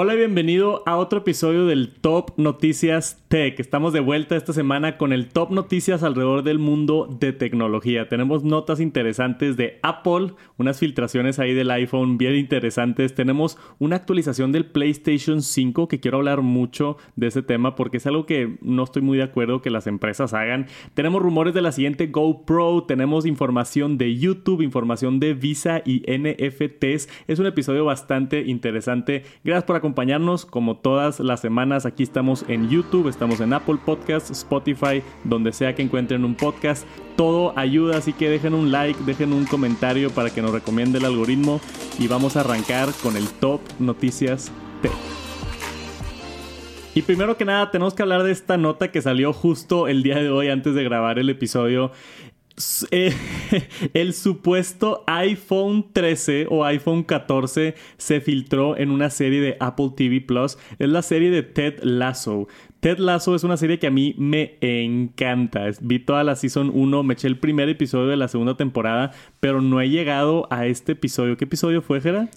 Hola y bienvenido a otro episodio del Top Noticias Tech. Estamos de vuelta esta semana con el Top Noticias alrededor del mundo de tecnología. Tenemos notas interesantes de Apple, unas filtraciones ahí del iPhone bien interesantes. Tenemos una actualización del PlayStation 5 que quiero hablar mucho de ese tema porque es algo que no estoy muy de acuerdo que las empresas hagan. Tenemos rumores de la siguiente GoPro, tenemos información de YouTube, información de Visa y NFTs. Es un episodio bastante interesante. Gracias por acompañarnos como todas las semanas. Aquí estamos en YouTube, estamos en Apple Podcasts, Spotify, donde sea que encuentren un podcast. Todo ayuda, así que dejen un like, dejen un comentario para que nos recomiende el algoritmo y vamos a arrancar con el Top Noticias Tech. Y primero que nada, tenemos que hablar de esta nota que salió justo el día de hoy antes de grabar el episodio. Eh, el supuesto iPhone 13 o iPhone 14 se filtró en una serie de Apple TV Plus. Es la serie de Ted Lasso. Ted Lasso es una serie que a mí me encanta. Vi toda la season 1, me eché el primer episodio de la segunda temporada, pero no he llegado a este episodio. ¿Qué episodio fue, Gera?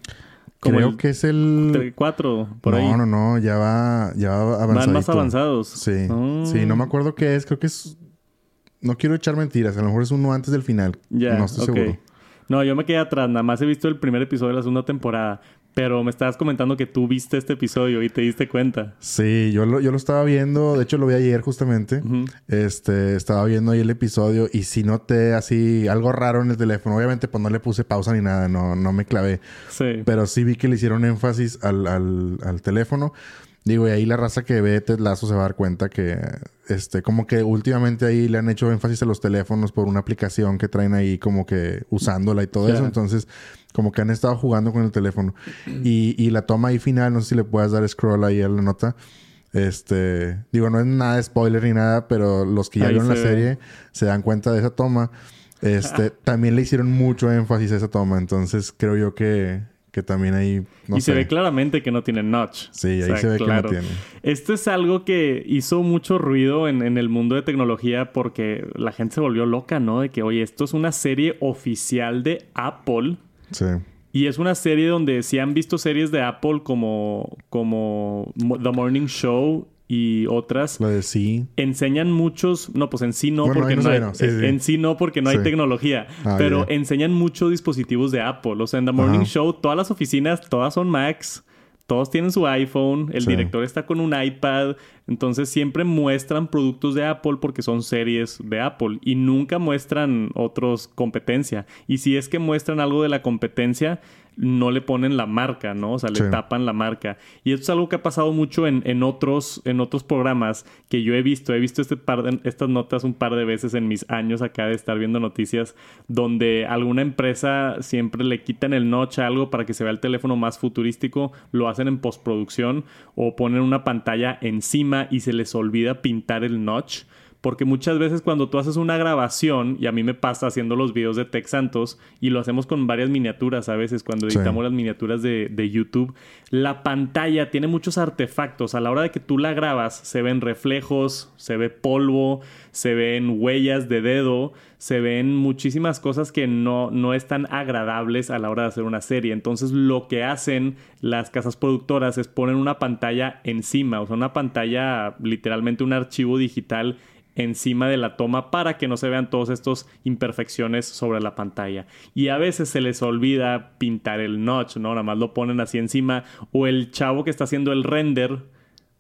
Creo que es el 4 por no, ahí. No, no, no, ya va ya va Van más avanzados. Sí. Sí, no me acuerdo qué es, creo que es no quiero echar mentiras, a lo mejor es uno antes del final. Ya, no estoy seguro. No, yo me quedé atrás, nada más he visto el primer episodio de la segunda temporada. Pero me estabas comentando que tú viste este episodio y te diste cuenta. Sí, yo lo, yo lo estaba viendo, de hecho lo vi ayer justamente. Este, estaba viendo ahí el episodio y sí noté así algo raro en el teléfono. Obviamente pues no le puse pausa ni nada, no, no me clavé. Sí. Pero sí vi que le hicieron énfasis al, al, al teléfono. Digo, y ahí la raza que ve Ted Lasso se va a dar cuenta que, este, como que últimamente ahí le han hecho énfasis a los teléfonos por una aplicación que traen ahí como que usándola y todo eso. Entonces, como que han estado jugando con el teléfono. Y, y la toma ahí final, no sé si le puedas dar scroll ahí a la nota. Este, digo, no es nada de spoiler ni nada, pero los que ya vieron la serie se dan cuenta de esa toma. Este, también le hicieron mucho énfasis a esa toma. Entonces, creo yo que que también ahí... y se ve claramente que no tiene notch. Sí, ahí se ve que no tiene. Esto es algo que hizo mucho ruido en, en, el mundo de tecnología porque la gente se volvió loca, ¿no? De que, oye, esto es una serie oficial de Apple. Sí. Y es una serie donde si han visto series de Apple como, como The Morning Show y otras lo de sí. enseñan muchos no pues en sí no porque no, hay, en sí no porque no hay tecnología ah, pero enseñan muchos dispositivos de Apple. O sea en The Morning Show todas las oficinas todas son Macs todos tienen su iPhone, el director está con un iPad, entonces siempre muestran productos de Apple porque son series de Apple y nunca muestran otros competencia. Y si es que muestran algo de la competencia, no le ponen la marca, ¿no? O sea, le tapan la marca. Y esto es algo que ha pasado mucho en, en, otros, en otros programas que yo he visto. He visto este par de, estas notas un par de veces en mis años acá de estar viendo noticias donde alguna empresa siempre le quitan el notch a algo para que se vea el teléfono más futurístico, lo hacen en postproducción o ponen una pantalla encima y se les olvida pintar el notch. Porque muchas veces cuando tú haces una grabación, y a mí me pasa haciendo los videos de Tech Santos, y lo hacemos con varias miniaturas a veces, cuando editamos las miniaturas de, de, YouTube, la pantalla tiene muchos artefactos. A la hora de que tú la grabas, se ven reflejos, se ve polvo, se ven huellas de dedo, se ven muchísimas cosas que no, no están agradables a la hora de hacer una serie. Entonces lo que hacen las casas productoras es poner una pantalla encima, o sea, una pantalla, literalmente un archivo digital encima de la toma para que no se vean todas estas imperfecciones sobre la pantalla. Y a veces se les olvida pintar el notch, ¿no? Nada más lo ponen así encima. O el chavo que está haciendo el render,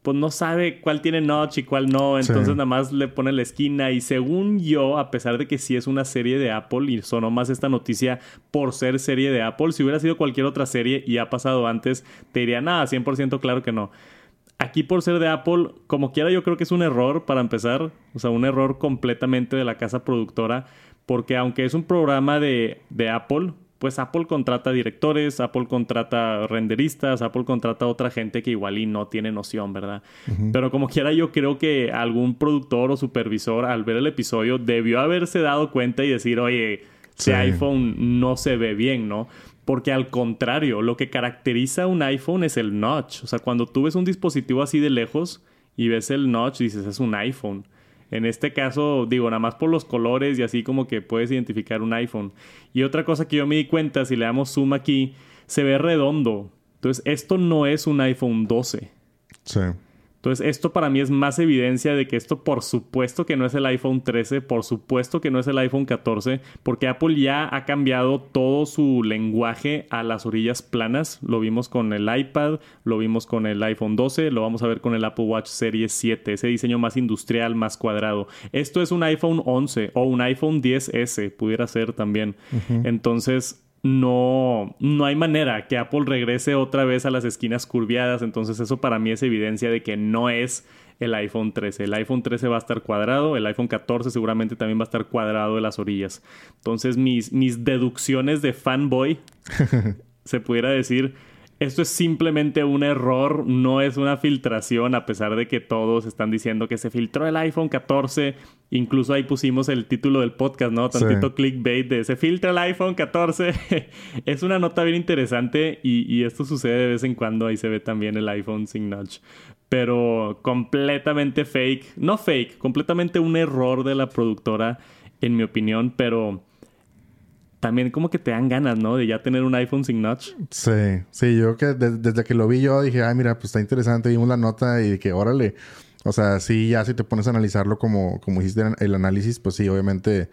pues no sabe cuál tiene notch y cuál no. Entonces nada más le pone la esquina. Y según yo, a pesar de que sí es una serie de Apple y sonó más esta noticia por ser serie de Apple, si hubiera sido cualquier otra serie y ha pasado antes, te diría, nada, 100% claro que no. Aquí por ser de Apple, como quiera yo creo que es un error para empezar, o sea, un error completamente de la casa productora, porque aunque es un programa de, Apple, pues Apple contrata directores, Apple contrata renderistas, Apple contrata a otra gente que igual y no tiene noción, ¿verdad? Pero como quiera yo creo que algún productor o supervisor al ver el episodio debió haberse dado cuenta y decir, oye, ese iPhone no se ve bien, ¿no? Porque al contrario, lo que caracteriza un iPhone es el notch. O sea, cuando tú ves un dispositivo así de lejos y ves el notch, dices, es un iPhone. En este caso, digo, nada más por los colores y así como que puedes identificar un iPhone. Y otra cosa que yo me di cuenta, si le damos zoom aquí, se ve redondo. Entonces, esto no es un iPhone 12. Sí. Entonces, esto para mí es más evidencia de que esto por supuesto que no es el iPhone 13, por supuesto que no es el iPhone 14, porque Apple ya ha cambiado todo su lenguaje a las orillas planas. Lo vimos con el iPad, lo vimos con el iPhone 12, lo vamos a ver con el Apple Watch Series 7, ese diseño más industrial, más cuadrado. Esto es un iPhone 11 o un iPhone 10S, pudiera ser también. Entonces, no, no hay manera que Apple regrese otra vez a las esquinas curviadas. Entonces eso para mí es evidencia de que no es el iPhone 13. El iPhone 13 va a estar cuadrado, el iPhone 14 seguramente también va a estar cuadrado de las orillas. Entonces mis, mis deducciones de fanboy, se pudiera decir, esto es simplemente un error, no es una filtración, a pesar de que todos están diciendo que se filtró el iPhone 14. Incluso ahí pusimos el título del podcast, ¿no? Tantito clickbait de se filtra el iPhone 14. es una nota bien interesante y, y, esto sucede de vez en cuando. Ahí se ve también el iPhone sin notch. Pero completamente fake. No fake, completamente un error de la productora, en mi opinión, pero también como que te dan ganas, ¿no? De ya tener un iPhone sin notch. Sí, sí, yo que desde que lo vi yo dije, ay, mira, pues está interesante, vimos la nota y que órale. O sea, sí, ya si te pones a analizarlo como, como hiciste el análisis, pues sí, obviamente,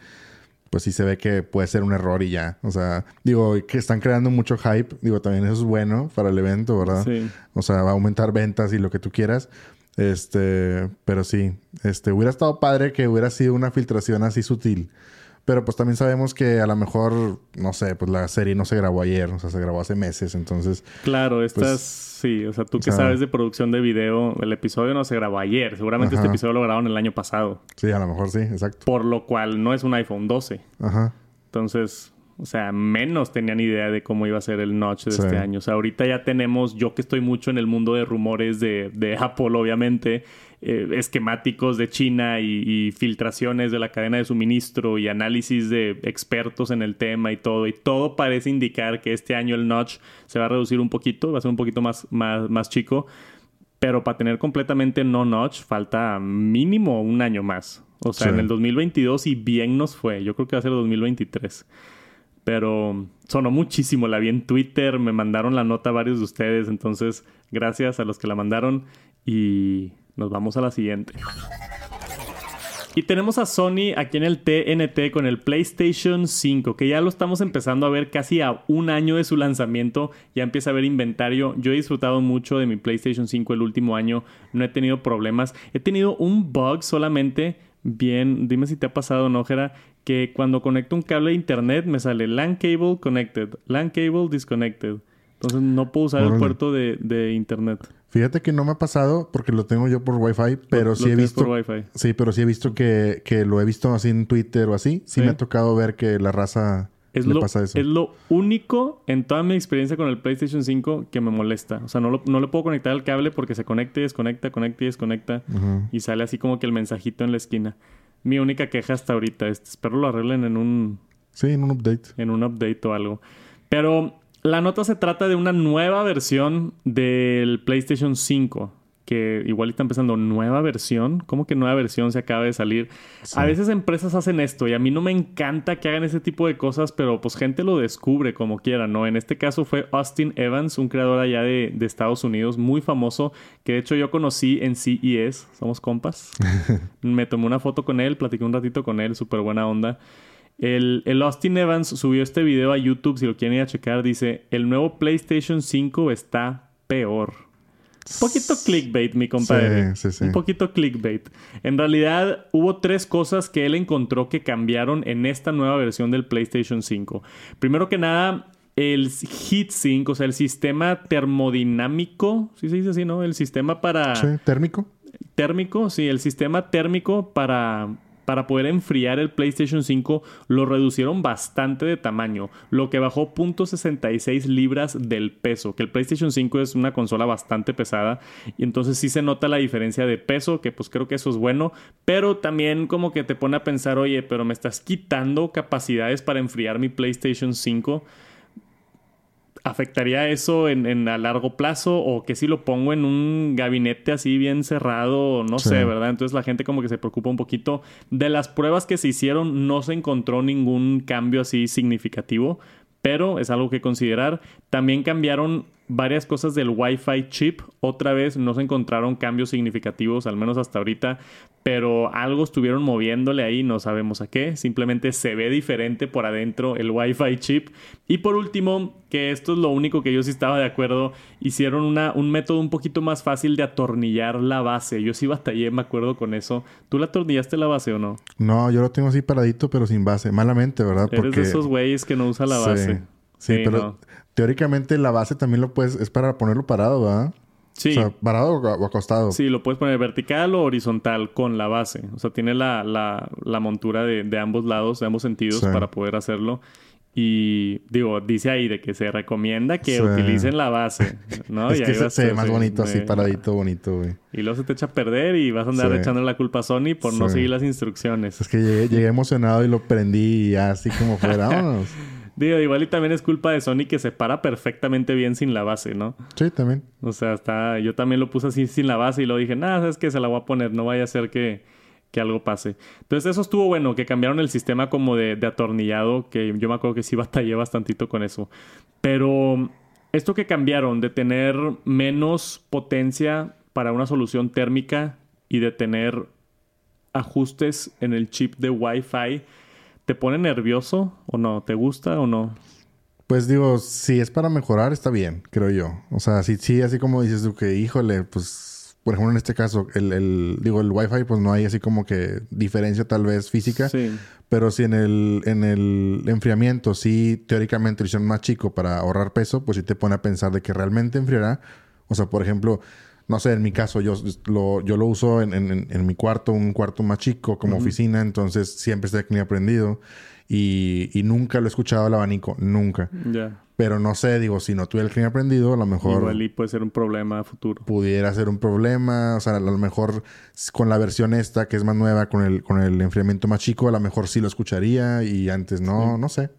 pues sí se ve que puede ser un error y ya. O sea, digo, que están creando mucho hype, digo, también eso es bueno para el evento, ¿verdad? Sí. O sea, va a aumentar ventas y lo que tú quieras. Este, pero sí, este, hubiera estado padre que hubiera sido una filtración así sutil. Pero pues también sabemos que a lo mejor, no sé, pues la serie no se grabó ayer, o sea, se grabó hace meses, entonces... Claro, estas, pues, sí, o sea, tú que sabes de producción de video, el episodio no se grabó ayer, seguramente este episodio lo grabaron el año pasado. Sí, a lo mejor sí, exacto. Por lo cual no es un iPhone 12. Ajá. Entonces, o sea, menos tenían idea de cómo iba a ser el notch de este año. O sea, ahorita ya tenemos, yo que estoy mucho en el mundo de rumores de, de Apple, obviamente, eh, esquemáticos de China y, filtraciones de la cadena de suministro y análisis de expertos en el tema y todo. Y todo parece indicar que este año el notch se va a reducir un poquito, va a ser un poquito más, más, más chico. Pero para tener completamente no notch falta mínimo un año más. O sea, en el 2022 y bien nos fue. Yo creo que va a ser el 2023. Pero sonó muchísimo. La vi en Twitter, me mandaron la nota varios de ustedes. Entonces, gracias a los que la mandaron. Y nos vamos a la siguiente. Y tenemos a Sony aquí en el TNT con el PlayStation 5, que ya lo estamos empezando a ver casi a un año de su lanzamiento. Ya empieza a haber inventario. Yo he disfrutado mucho de mi PlayStation 5 el último año. No he tenido problemas. He tenido un bug solamente. Bien, dime si te ha pasado, ¿no, Que cuando conecto un cable de internet me sale LAN cable connected, LAN cable disconnected. Entonces no puedo usar el puerto de internet. Fíjate que no me ha pasado porque lo tengo yo por Wi-Fi, pero sí he visto. Por wi Sí, pero sí he visto que, que, lo he visto así en Twitter o así. Sí, me ha tocado ver que la raza es le lo, pasa eso. Es lo único en toda mi experiencia con el PlayStation 5 que me molesta. O sea, no, no le puedo conectar al cable porque se conecta y desconecta, conecta y desconecta. Y sale así como que el mensajito en la esquina. Mi única queja hasta ahorita. es espero lo arreglen en un. Sí, en un update. En un update o algo. Pero la nota se trata de una nueva versión del PlayStation 5. Que igual está empezando nueva versión. ¿Cómo que nueva versión se acaba de salir? A veces empresas hacen esto y a mí no me encanta que hagan ese tipo de cosas, pero pues gente lo descubre como quiera, ¿no? En este caso fue Austin Evans, un creador allá de, de Estados Unidos, muy famoso, que de hecho yo conocí en CES, somos compas. me tomé una foto con él, platiqué un ratito con él, súper buena onda. El, Austin Evans subió este video a YouTube, si lo quieren ir a checar, dice, el nuevo PlayStation 5 está peor. Un poquito clickbait, mi compadre. Sí, sí, sí. Un poquito clickbait. En realidad, hubo tres cosas que él encontró que cambiaron en esta nueva versión del PlayStation 5. Primero que nada, el heatsink, o sea, el sistema termodinámico, sí se dice así, ¿no? El sistema para... Sí, térmico. Térmico, sí, el sistema térmico para para poder enfriar el PlayStation 5 lo reducieron bastante de tamaño, lo que bajó 0.66 libras del peso, que el PlayStation 5 es una consola bastante pesada y entonces sí se nota la diferencia de peso, que pues creo que eso es bueno, pero también como que te pone a pensar, oye, pero me estás quitando capacidades para enfriar mi PlayStation 5. ¿Afectaría eso en, a largo plazo? ¿O que si lo pongo en un gabinete así bien cerrado? No sé, ¿verdad? Entonces la gente como que se preocupa un poquito. De las pruebas que se hicieron no se encontró ningún cambio así significativo, pero es algo que considerar. También cambiaron varias cosas del Wi-Fi chip. Otra vez no se encontraron cambios significativos, al menos hasta ahorita, pero algo estuvieron moviéndole ahí, no sabemos a qué. Simplemente se ve diferente por adentro el Wi-Fi chip. Y por último, que esto es lo único que yo sí estaba de acuerdo, hicieron una, un método un poquito más fácil de atornillar la base. Yo sí batallé, me acuerdo con eso. ¿Tú la atornillaste la base o no? No, yo lo tengo así paradito, pero sin base. Malamente, ¿verdad? Eres de esos güeyes que no usa la base. Sí, pero teóricamente la base también lo puedes... Es para ponerlo parado, ¿verdad? Sí. O sea, parado o acostado. Sí, lo puedes poner vertical o horizontal con la base. O sea, tiene la, la, montura de, de, ambos lados, de ambos sentidos para poder hacerlo. Y digo, dice ahí de que se recomienda que utilicen la base, ¿no? es que se, ve más bonito así, paradito, bonito, güey. Y luego se te echa a perder y vas a andar echando la culpa a Sony por no seguir las instrucciones. Es que llegué, emocionado y lo prendí y así como fuera, vámonos. Digo, igual y también es culpa de Sony que se para perfectamente bien sin la base, ¿no? Sí, también. O sea, está... Yo también lo puse así sin la base y lo dije, nada, sabes que se la voy a poner, no vaya a ser que que algo pase. Entonces eso estuvo bueno, que cambiaron el sistema como de, atornillado, que yo me acuerdo que sí batallé bastantito con eso. Pero esto que cambiaron de tener menos potencia para una solución térmica y de tener ajustes en el chip de Wi-Fi, ¿te pone nervioso o no? ¿Te gusta o no? Pues digo, si es para mejorar, está bien, creo yo. O sea, si sí, así como dices tú que, híjole, pues por ejemplo, en este caso, el, el, digo, el Wi-Fi, pues no hay así como que diferencia tal vez física. Sí. Pero si en el, en el enfriamiento, sí, teóricamente lo hicieron más chico para ahorrar peso, pues sí te pone a pensar de que realmente enfriará. O sea, por ejemplo, no sé, en mi caso, yo lo, yo lo uso en, en, en mi cuarto, un cuarto más chico como oficina, entonces siempre está el prendido. Y, y, nunca lo he escuchado el abanico, nunca. Ya. Pero no sé, digo, si no tuviera el crimen aprendido, a lo mejor... Igual y puede ser un problema futuro. Pudiera ser un problema. O sea, a lo mejor con la versión esta, que es más nueva, con el, con el enfriamiento más chico, a lo mejor sí lo escucharía y antes no, no sé.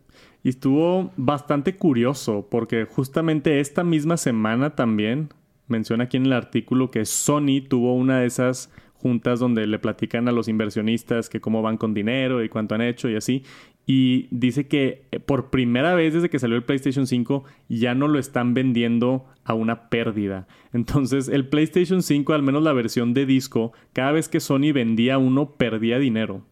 Y estuvo bastante curioso porque justamente esta misma semana también menciona aquí en el artículo que Sony tuvo una de esas juntas donde le platican a los inversionistas que cómo van con dinero y cuánto han hecho y así. Y dice que eh, por primera vez desde que salió el PlayStation 5 ya no lo están vendiendo a una pérdida. Entonces el PlayStation 5, al menos la versión de disco, cada vez que Sony vendía uno perdía dinero.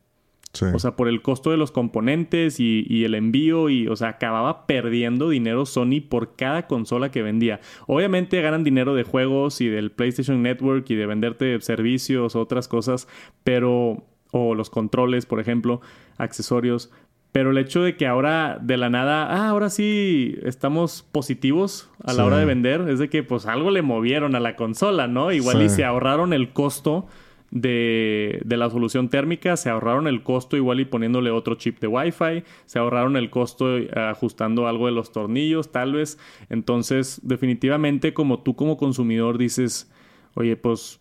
O sea, por el costo de los componentes y, el envío y, o sea, acababa perdiendo dinero Sony por cada consola que vendía. Obviamente ganan dinero de juegos y del PlayStation Network y de venderte servicios, otras cosas, pero, o los controles, por ejemplo, accesorios, pero el hecho de que ahora de la nada, ah, ahora sí estamos positivos a la hora de vender, es de que pues algo le movieron a la consola, ¿no? Igual y se ahorraron el costo de, de, la solución térmica, se ahorraron el costo igual y poniéndole otro chip de Wi-Fi, se ahorraron el costo eh, ajustando algo de los tornillos, tal vez. Entonces, definitivamente como tú como consumidor dices, oye, pues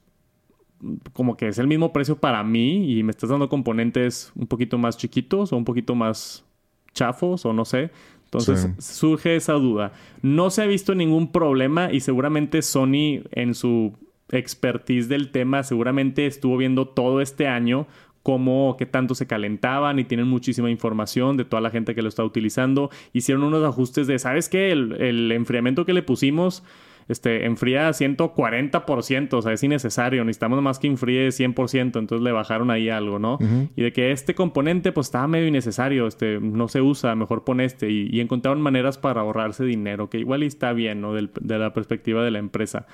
como que es el mismo precio para mí y me estás dando componentes un poquito más chiquitos o un poquito más chafos o no sé. Entonces surge esa duda. No se ha visto ningún problema y seguramente Sony en su expertise del tema seguramente estuvo viendo todo este año cómo, qué tanto se calentaban y tienen muchísima información de toda la gente que lo está utilizando. Hicieron unos ajustes de, ¿sabes qué? El, el enfriamiento que le pusimos este, enfría 140%, o sea, es innecesario, necesitamos más que enfríe 100%, entonces le bajaron ahí algo, ¿no? Y de que este componente pues estaba medio innecesario, este, no se usa, mejor pon este, y, encontraron maneras para ahorrarse dinero, que igual está bien, ¿no? de la perspectiva de la empresa.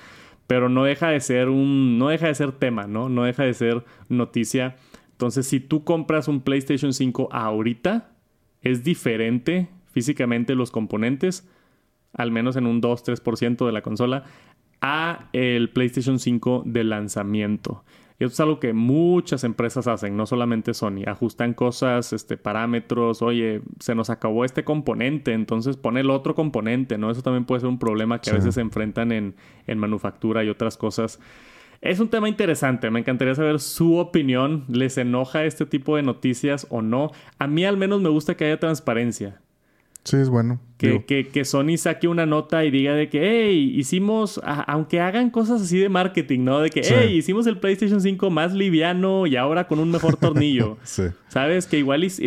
Pero no deja de ser un, no deja de ser tema, ¿no? No deja de ser noticia. Entonces, si tú compras un PlayStation 5 ahorita, es diferente físicamente los componentes al menos en un 2-3% de la consola, a el PlayStation 5 de lanzamiento. Y esto es algo que muchas empresas hacen, no solamente Sony. Ajustan cosas, este, parámetros. Oye, se nos acabó este componente, entonces pone el otro componente, ¿no? Eso también puede ser un problema que a veces se enfrentan en, en manufactura y otras cosas. Es un tema interesante, me encantaría saber su opinión. ¿Les enoja este tipo de noticias o no? A mí al menos me gusta que haya transparencia. Sí, es bueno. Que, que, que, Sony saque una nota y diga de que, hey, hicimos, aunque hagan cosas así de marketing, ¿no? De que, hey, hicimos el PlayStation 5 más liviano y ahora con un mejor tornillo. sí. ¿Sabes? Que igual es,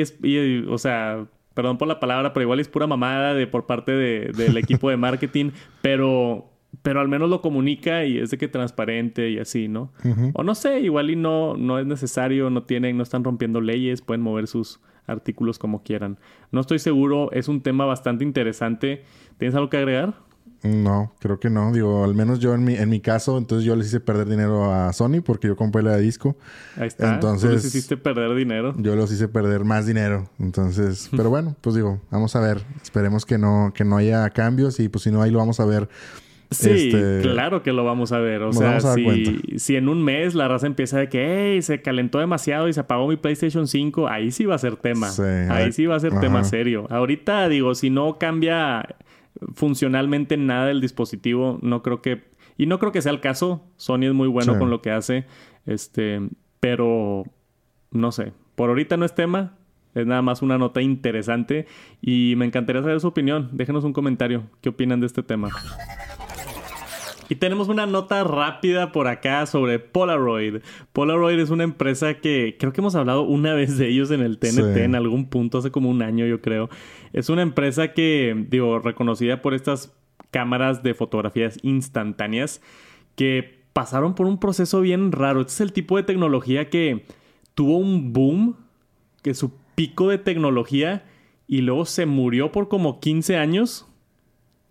o sea, perdón por la palabra, pero igual es pura mamada de por parte de, del equipo de marketing, pero pero al menos lo comunica y es de que transparente y así, ¿no? O no sé, igual y no, no es necesario, no tienen, no están rompiendo leyes, pueden mover sus artículos como quieran. No estoy seguro, es un tema bastante interesante. ¿Tienes algo que agregar? No, creo que no. Digo, al menos yo en mi, en mi caso, entonces yo les hice perder dinero a Sony porque yo compré la de disco. Ahí está. Entonces, les hiciste perder dinero. Yo los hice perder más dinero. Entonces, pero bueno, pues digo, vamos a ver. Esperemos que no, que no haya cambios y pues si no, ahí lo vamos a ver Sí, este, claro que lo vamos a ver. O sea, si, si, en un mes la raza empieza de que hey, se calentó demasiado y se apagó mi PlayStation 5, ahí sí va a ser tema. ahí sí va a ser tema serio. Ahorita digo, si no cambia funcionalmente nada del dispositivo, no creo que. Y no creo que sea el caso. Sony es muy bueno con lo que hace. Este. Pero. No sé. Por ahorita no es tema. Es nada más una nota interesante. Y me encantaría saber su opinión. Déjenos un comentario. ¿Qué opinan de este tema? Y tenemos una nota rápida por acá sobre Polaroid. Polaroid es una empresa que creo que hemos hablado una vez de ellos en el TNT en algún punto, hace como un año yo creo. Es una empresa que, digo, reconocida por estas cámaras de fotografías instantáneas que pasaron por un proceso bien raro. Este es el tipo de tecnología que tuvo un boom, que su pico de tecnología y luego se murió por como 15 años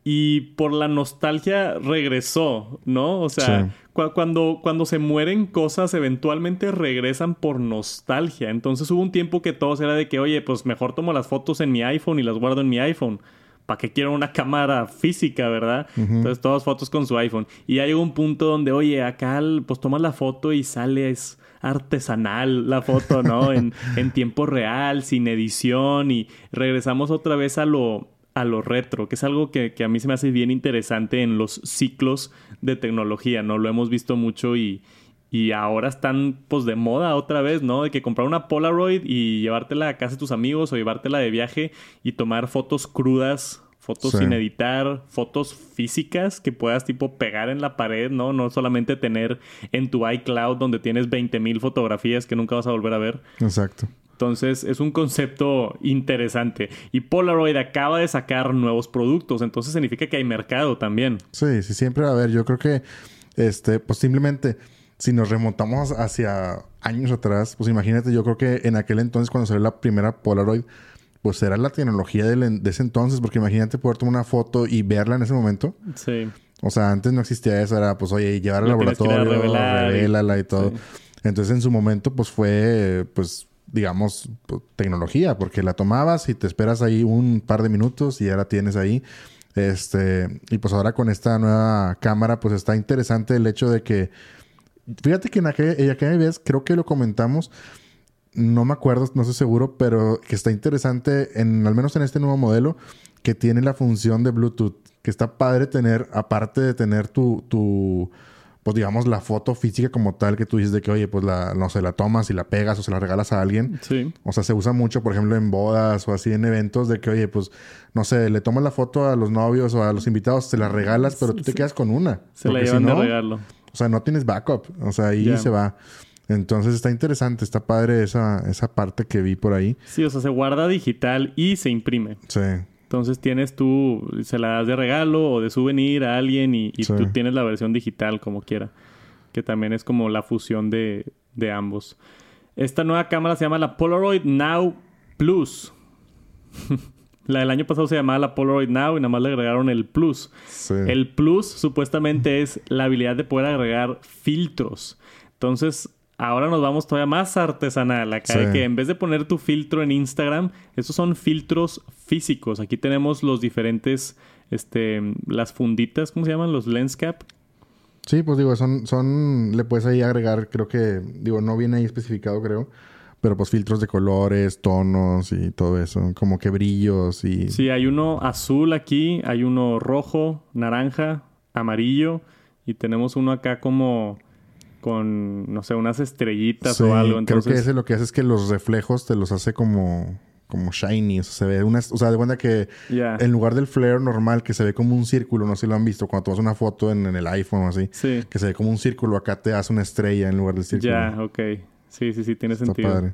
y por la nostalgia regresó, ¿no? O sea, cuando, cuando se mueren cosas, eventualmente regresan por nostalgia. Entonces hubo un tiempo que todos era de que, oye, pues mejor tomo las fotos en mi iPhone y las guardo en mi iPhone. ¿Para qué quiero una cámara física, verdad? Entonces, todas fotos con su iPhone. Y llegó un punto donde, oye, acá pues tomas la foto y sale, es artesanal la foto, ¿no? en, en tiempo real, sin edición. Y regresamos otra vez a lo, a lo retro, que es algo que, a mí se me hace bien interesante en los ciclos de tecnología, ¿no? Lo hemos visto mucho y, y ahora están pues de moda otra vez, ¿no? De que comprar una Polaroid y llevártela a casa de tus amigos o llevártela de viaje y tomar fotos crudas, fotos sin editar, fotos físicas que puedas tipo pegar en la pared, ¿no? No solamente tener en tu iCloud donde tienes 20.000 fotografías que nunca vas a volver a ver. Exacto. Entonces es un concepto interesante. Y Polaroid acaba de sacar nuevos productos, entonces significa que hay mercado también. Sí, sí, siempre va a haber. Yo creo que, este, pues simplemente, si nos remontamos hacia años atrás, pues imagínate, yo creo que en aquel entonces cuando salió la primera Polaroid, pues era la tecnología de, ese entonces, porque imagínate poder tomar una foto y verla en ese momento. Sí. O sea, antes no existía eso, era pues, oye, llevar al laboratorio, revelarla y todo. Entonces en su momento, pues fue, pues digamos, pues, tecnología, porque la tomabas y te esperas ahí un par de minutos y ya la tienes ahí. Este, y pues ahora con esta nueva cámara, pues está interesante el hecho de que, fíjate que en aquella, aquella vez, creo que lo comentamos, no me acuerdo, no estoy seguro, pero que está interesante, en, al menos en este nuevo modelo, que tiene la función de Bluetooth, que está padre tener, aparte de tener tu, tu pues digamos, la foto física como tal que tú dices de que, oye, pues la, no sé, la tomas y la pegas o se la regalas a alguien. Sí. O sea, se usa mucho, por ejemplo, en bodas o así en eventos de que, oye, pues, no sé, le tomas la foto a los novios o a los invitados, se la regalas, pero tú te quedas con una. Se la llevan de regalo. O sea, no tienes backup. O sea, ahí se va. Entonces está interesante, está padre esa, esa parte que vi por ahí. Sí, o sea, se guarda digital y se imprime. Sí. Entonces tienes tú, se la das de regalo o de souvenir a alguien y, tú tienes la versión digital como quiera. Que también es como la fusión de, ambos. Esta nueva cámara se llama la Polaroid Now Plus. la del año pasado se llamaba la Polaroid Now y nada más le agregaron el Plus. El Plus supuestamente es la habilidad de poder agregar filtros. Entonces, Ahora nos vamos todavía más artesanal. Acá que en vez de poner tu filtro en Instagram, estos son filtros físicos. Aquí tenemos los diferentes, este, las funditas, ¿cómo se llaman? Los lens cap. Sí, pues digo, son, son, le puedes ahí agregar, creo que, digo, no viene ahí especificado, creo. Pero pues filtros de colores, tonos y todo eso, como que brillos y... Sí, hay uno azul aquí, hay uno rojo, naranja, amarillo y tenemos uno acá como con, no sé, unas estrellitas o algo. Entonces... Creo que ese lo que hace es que los reflejos te los hace como, como shiny. O sea, se ve una, o sea, de cuenta que en lugar del flare normal que se ve como un círculo, no sé si lo han visto, cuando tomas una foto en, el iPhone o así, que se ve como un círculo, acá te hace una estrella en lugar del círculo. Ya, ok. Sí, sí, sí, tiene Está sentido. Padre.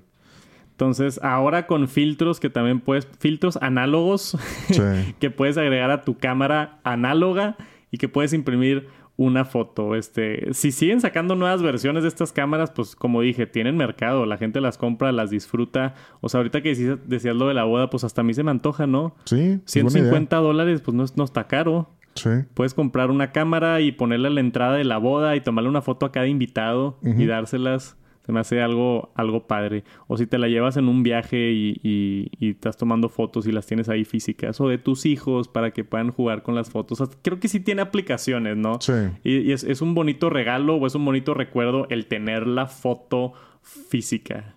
Entonces, ahora con filtros que también puedes, filtros análogos que puedes agregar a tu cámara análoga y que puedes imprimir una foto. Este, si siguen sacando nuevas versiones de estas cámaras, pues como dije, tienen mercado, la gente las compra, las disfruta. O sea, ahorita que decías, lo de la boda, pues hasta a mí se me antoja, ¿no? Sí. 150 dólares, pues no, no está caro. Sí. Puedes comprar una cámara y ponerle a la entrada de la boda y tomarle una foto a cada invitado y dárselas. Se me hace algo, algo padre. O si te la llevas en un viaje y, y, estás tomando fotos y las tienes ahí físicas. O de tus hijos para que puedan jugar con las fotos. Creo que sí tiene aplicaciones, ¿no? Sí. Y, es, es un bonito regalo o es un bonito recuerdo el tener la foto física.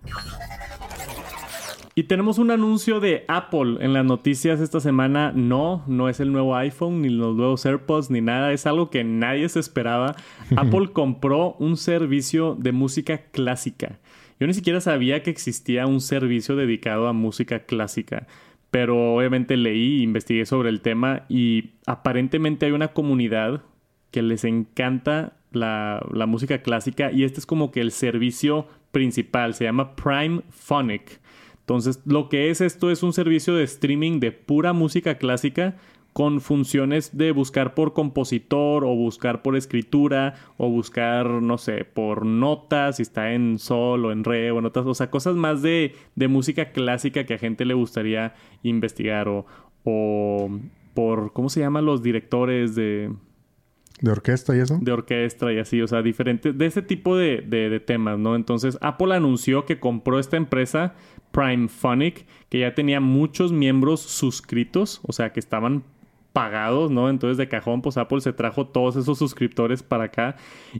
Y tenemos un anuncio de Apple en las noticias esta semana. No, no es el nuevo iPhone, ni los nuevos AirPods, ni nada. Es algo que nadie se esperaba. Apple compró un servicio de música clásica. Yo ni siquiera sabía que existía un servicio dedicado a música clásica. Pero obviamente leí, investigué sobre el tema y aparentemente hay una comunidad que les encanta la, la música clásica y este es como que el servicio principal. Se llama Prime Phonic. Entonces, lo que es esto es un servicio de streaming de pura música clásica con funciones de buscar por compositor o buscar por escritura o buscar, no sé, por notas, si está en sol o en re o en otras, o sea, cosas más de, de música clásica que a gente le gustaría investigar o, o por, ¿cómo se llaman los directores de... ¿De orquesta y eso? De orquesta y así, o sea, diferentes, de ese tipo de, de, temas, ¿no? Entonces, Apple anunció que compró esta empresa Prime Phonic, que ya tenía muchos miembros suscritos, o sea, que estaban pagados, ¿no? Entonces de cajón, pues Apple se trajo todos esos suscriptores para acá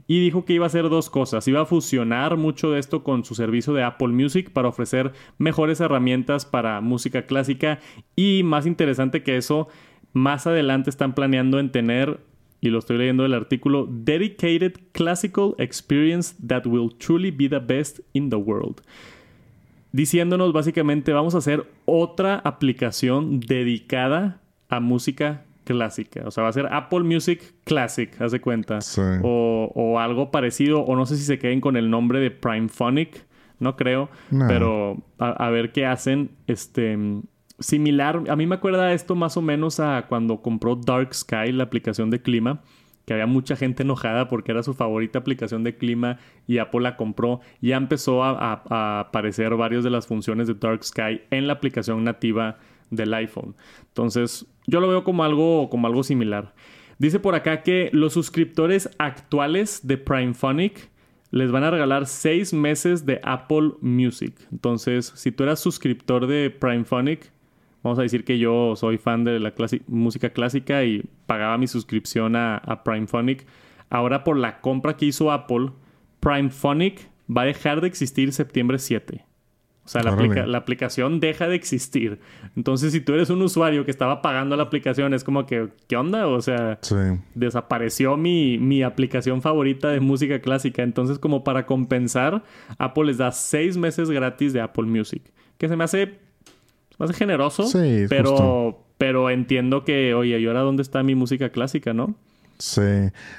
y dijo que iba a hacer dos cosas. Iba a fusionar mucho de esto con su servicio de Apple Music para ofrecer mejores herramientas para música clásica y más interesante que eso, más adelante están planeando en tener y lo estoy leyendo del artículo Dedicated Classical Experience that will truly be the best in the world diciéndonos básicamente vamos a hacer otra aplicación dedicada a música clásica. O sea, va a ser Apple Music Classic, haz de cuenta. O, algo parecido, o no sé si se queden con el nombre de Prime Phonic, no creo, pero a, ver qué hacen. Este similar, a mí me acuerda esto más o menos a cuando compró Dark Sky, la aplicación de clima que había mucha gente enojada porque era su favorita aplicación de clima y Apple la compró. Ya empezó a, aparecer varias de las funciones de Dark Sky en la aplicación nativa del iPhone. Entonces, yo lo veo como algo, como algo similar. Dice por acá que los suscriptores actuales de Prime Phonic les van a regalar seis meses de Apple Music. Entonces, si tú eras suscriptor de Prime Phonic, Vamos a decir que yo soy fan de la música clásica y pagaba mi suscripción a, a Primephonic. Ahora por la compra que hizo Apple, Primephonic va a dejar de existir septiembre 7. O sea, la, aplicación deja de existir. Entonces, si tú eres un usuario que estaba pagando la aplicación, es como que, ¿qué onda? O sea, desapareció mi, mi, aplicación favorita de música clásica. Entonces, como para compensar, Apple les da seis meses gratis de Apple Music. Que se me hace más generoso. Sí, pero, pero entiendo que, oye, ¿y ahora dónde está mi música clásica, no? Sí,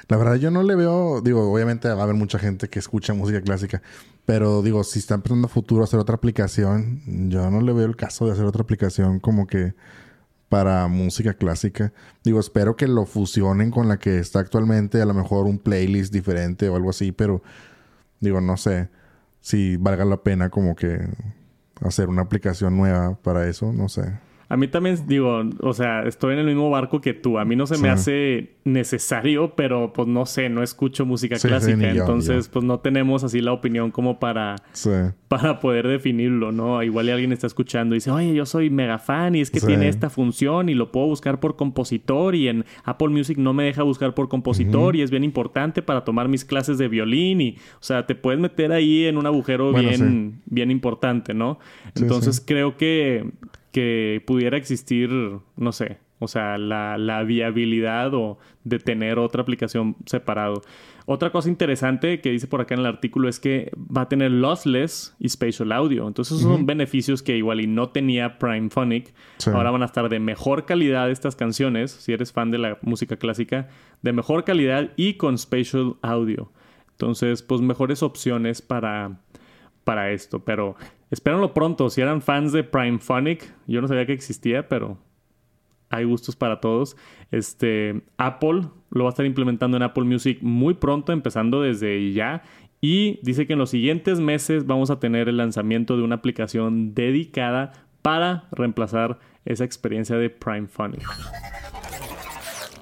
la verdad yo no le veo, digo, obviamente va a haber mucha gente que escucha música clásica, pero digo, si están pensando a futuro hacer otra aplicación, yo no le veo el caso de hacer otra aplicación como que para música clásica. Digo, espero que lo fusionen con la que está actualmente, a lo mejor un playlist diferente o algo así, pero digo, no sé si valga la pena como que hacer una aplicación nueva para eso, no sé. A mí también digo, o sea, estoy en el mismo barco que tú. A mí no se me hace necesario, pero pues no sé, no escucho música clásica. entonces, pues no tenemos así la opinión como para, para poder definirlo, ¿no? Igual alguien está escuchando y dice, oye, yo soy mega fan y es que tiene esta función y lo puedo buscar por compositor y en Apple Music no me deja buscar por compositor y es bien importante para tomar mis clases de violín y, o sea, te puedes meter ahí en un agujero bien, bien importante, ¿no? Entonces creo que que pudiera existir, no sé, o sea, la, la, viabilidad o de tener otra aplicación separado. Otra cosa interesante que dice por acá en el artículo es que va a tener lossless y spatial audio. Entonces, esos son beneficios que igual y no tenía Prime Phonic. Ahora van a estar de mejor calidad estas canciones, si eres fan de la música clásica, de mejor calidad y con spatial audio. Entonces, pues mejores opciones para, para esto. Pero espérenlo pronto. Si eran fans de Prime Phonic, yo no sabía que existía, pero hay gustos para todos. Este, Apple lo va a estar implementando en Apple Music muy pronto, empezando desde ya. Y dice que en los siguientes meses vamos a tener el lanzamiento de una aplicación dedicada para reemplazar esa experiencia de Prime Phonic.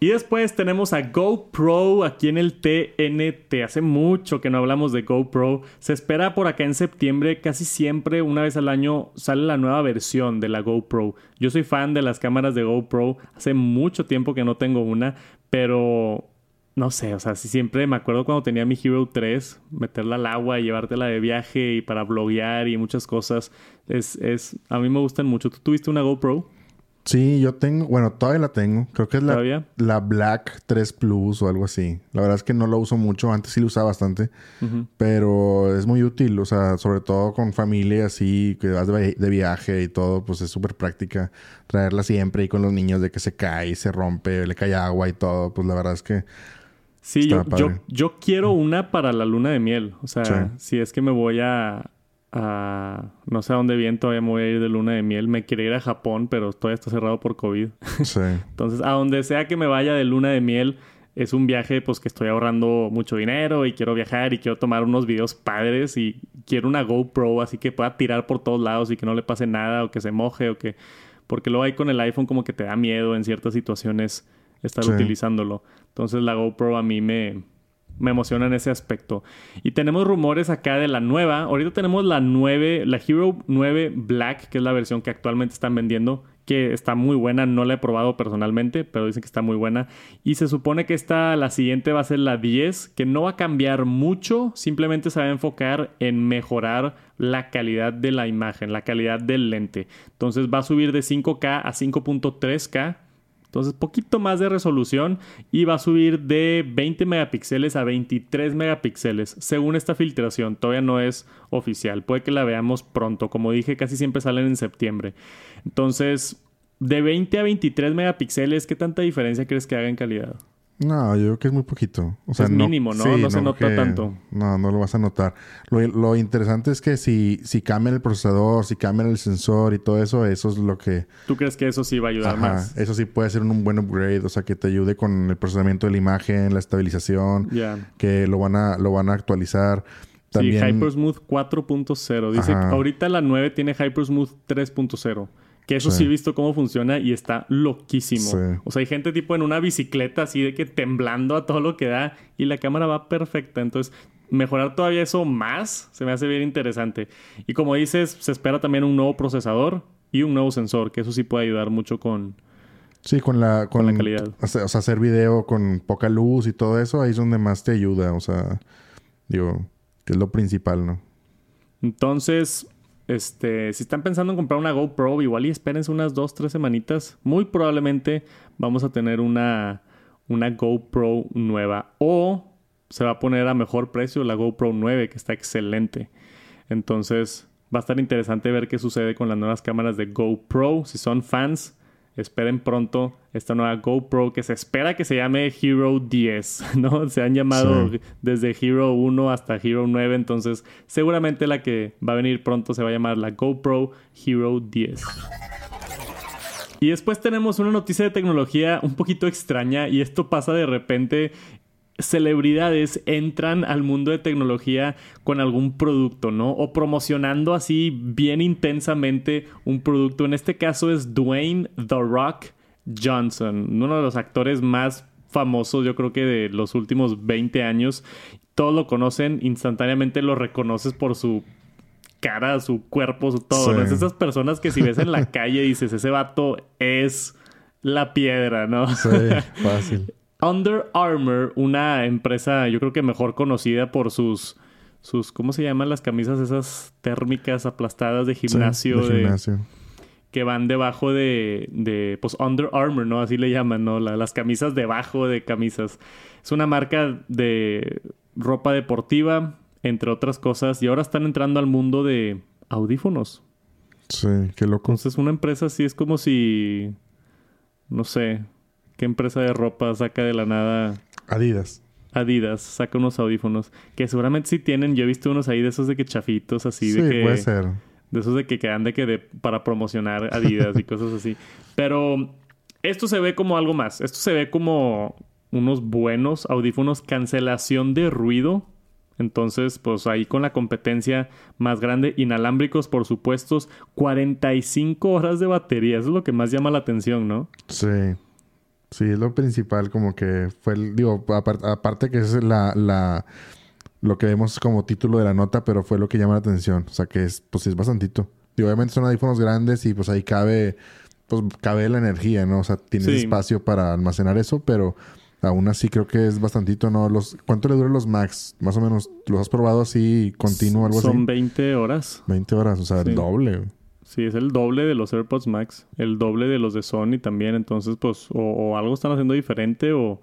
Y después tenemos a GoPro aquí en el TNT. Hace mucho que no hablamos de GoPro. Se espera por acá en septiembre, casi siempre, una vez al año, sale la nueva versión de la GoPro. Yo soy fan de las cámaras de GoPro. Hace mucho tiempo que no tengo una, pero no sé, o sea, si siempre me acuerdo cuando tenía mi Hero 3, meterla al agua y llevártela de viaje y para bloguear y muchas cosas. Es, es, a mí me gustan mucho. ¿Tú tuviste una GoPro? Sí, yo tengo, bueno, todavía la tengo. Creo que es la, la Black 3 Plus o algo así. La verdad es que no lo uso mucho. Antes sí lo usaba bastante. Pero es muy útil. O sea, sobre todo con familia así, que vas de, viaje y todo, pues es súper práctica. Traerla siempre y con los niños de que se cae, se rompe, le cae agua y todo. Pues la verdad es que... Sí, yo, yo, yo, quiero una para la luna de miel. O sea, si es que me voy a, no sé a dónde bien, todavía me voy a ir de luna de miel. Me quiero ir a Japón, pero todavía está cerrado por COVID. Sí. Entonces, a donde sea que me vaya de luna de miel, es un viaje pues que estoy ahorrando mucho dinero y quiero viajar y quiero tomar unos videos padres y quiero una GoPro así que pueda tirar por todos lados y que no le pase nada o que se moje o que... Porque luego hay con el iPhone como que te da miedo en ciertas situaciones estar utilizándolo. Entonces la GoPro a mí me, me emociona en ese aspecto. Y tenemos rumores acá de la nueva. Ahorita tenemos la 9, la Hero 9 Black, que es la versión que actualmente están vendiendo, que está muy buena. No la he probado personalmente, pero dicen que está muy buena. Y se supone que esta, la siguiente va a ser la 10, que no va a cambiar mucho, simplemente se va a enfocar en mejorar la calidad de la imagen, la calidad del lente. Entonces va a subir de 5K a 5.3K entonces, poquito más de resolución y va a subir de 20 megapíxeles a 23 megapíxeles, según esta filtración. Todavía no es oficial. Puede que la veamos pronto. Como dije, casi siempre salen en septiembre. Entonces, de 20 a 23 megapíxeles, ¿qué tanta diferencia crees que haga en calidad? No, yo creo que es muy poquito. O sea, es mínimo, ¿no? no, se nota tanto. No, no lo vas a notar. Lo, interesante es que si, si cambia el procesador, si cambia el sensor y todo eso, eso es lo que... ¿Tú crees que eso sí va a ayudar más? Eso sí puede ser un buen upgrade, o sea, que te ayude con el procesamiento de la imagen, la estabilización, que lo van a, lo van a actualizar. También... Sí, HyperSmooth 4.0. Dice ahorita la 9 tiene HyperSmooth 3.0. Que eso sí. he visto cómo funciona y está loquísimo. O sea, hay gente tipo en una bicicleta así de que temblando a todo lo que da y la cámara va perfecta. Entonces, mejorar todavía eso más se me hace bien interesante. Y como dices, se espera también un nuevo procesador y un nuevo sensor, que eso sí puede ayudar mucho con... Sí, con la, con, la calidad. O sea, hacer video con poca luz y todo eso, ahí es donde más te ayuda. O sea, digo, que es lo principal, ¿no? Entonces, este, si están pensando en comprar una GoPro, igual y espérense unas dos, tres semanitas. Muy probablemente vamos a tener una, una GoPro nueva. O se va a poner a mejor precio la GoPro 9, que está excelente. Entonces, va a estar interesante ver qué sucede con las nuevas cámaras de GoPro. Si son fans, esperen pronto esta nueva GoPro que se espera que se llame Hero 10, ¿no? Se han llamado desde Hero 1 hasta Hero 9, entonces seguramente la que va a venir pronto se va a llamar la GoPro Hero 10. Y después tenemos una noticia de tecnología un poquito extraña y esto pasa de repente celebridades entran al mundo de tecnología con algún producto, ¿no? O promocionando así bien intensamente un producto. En este caso es Dwayne The Rock Johnson, uno de los actores más famosos yo creo que de los últimos 20 años. Todos lo conocen, instantáneamente lo reconoces por su cara, su cuerpo, su todo. Es esas personas que si ves en la calle dices, ese vato es la piedra, ¿no? Sí, fácil. Under Armour, una empresa yo creo que mejor conocida por sus, sus ¿cómo se llaman las camisas esas térmicas aplastadas de gimnasio? de gimnasio. que van debajo de, de, pues Under Armour, ¿no? Así le llaman, ¿no? las camisas debajo de camisas. Es una marca de ropa deportiva, entre otras cosas, y ahora están entrando al mundo de audífonos. Sí, qué loco. Entonces una empresa así es como si, no sé, ¿Qué empresa de ropa saca de la nada? Adidas. Adidas saca unos audífonos que seguramente sí tienen. Yo he visto unos ahí de esos de que chafitos así sí, de que puede ser. De esos de que quedan de que de, para promocionar Adidas y cosas así. Pero esto se ve como algo más. Esto se ve como unos buenos audífonos cancelación de ruido. Entonces, pues ahí con la competencia más grande, inalámbricos por supuesto, 45 horas de batería, eso es lo que más llama la atención, ¿no? Sí. Sí, es lo principal, como que fue el, digo, aparte que es la, la, lo que vemos como título de la nota, pero fue lo que llama la atención. O sea que es, pues es bastantito. Y obviamente son audífonos grandes y pues ahí cabe, pues cabe la energía, ¿no? O sea, tienes espacio para almacenar eso, pero aún así creo que es bastantito, ¿no? Los, ¿Cuánto le duran los Max? Más o menos, ¿los has probado así continuo algo así? Son 20 horas. 20 horas, o sea, el doble. Sí, es el doble de los AirPods Max, el doble de los de Sony también, entonces pues o, o algo están haciendo diferente o,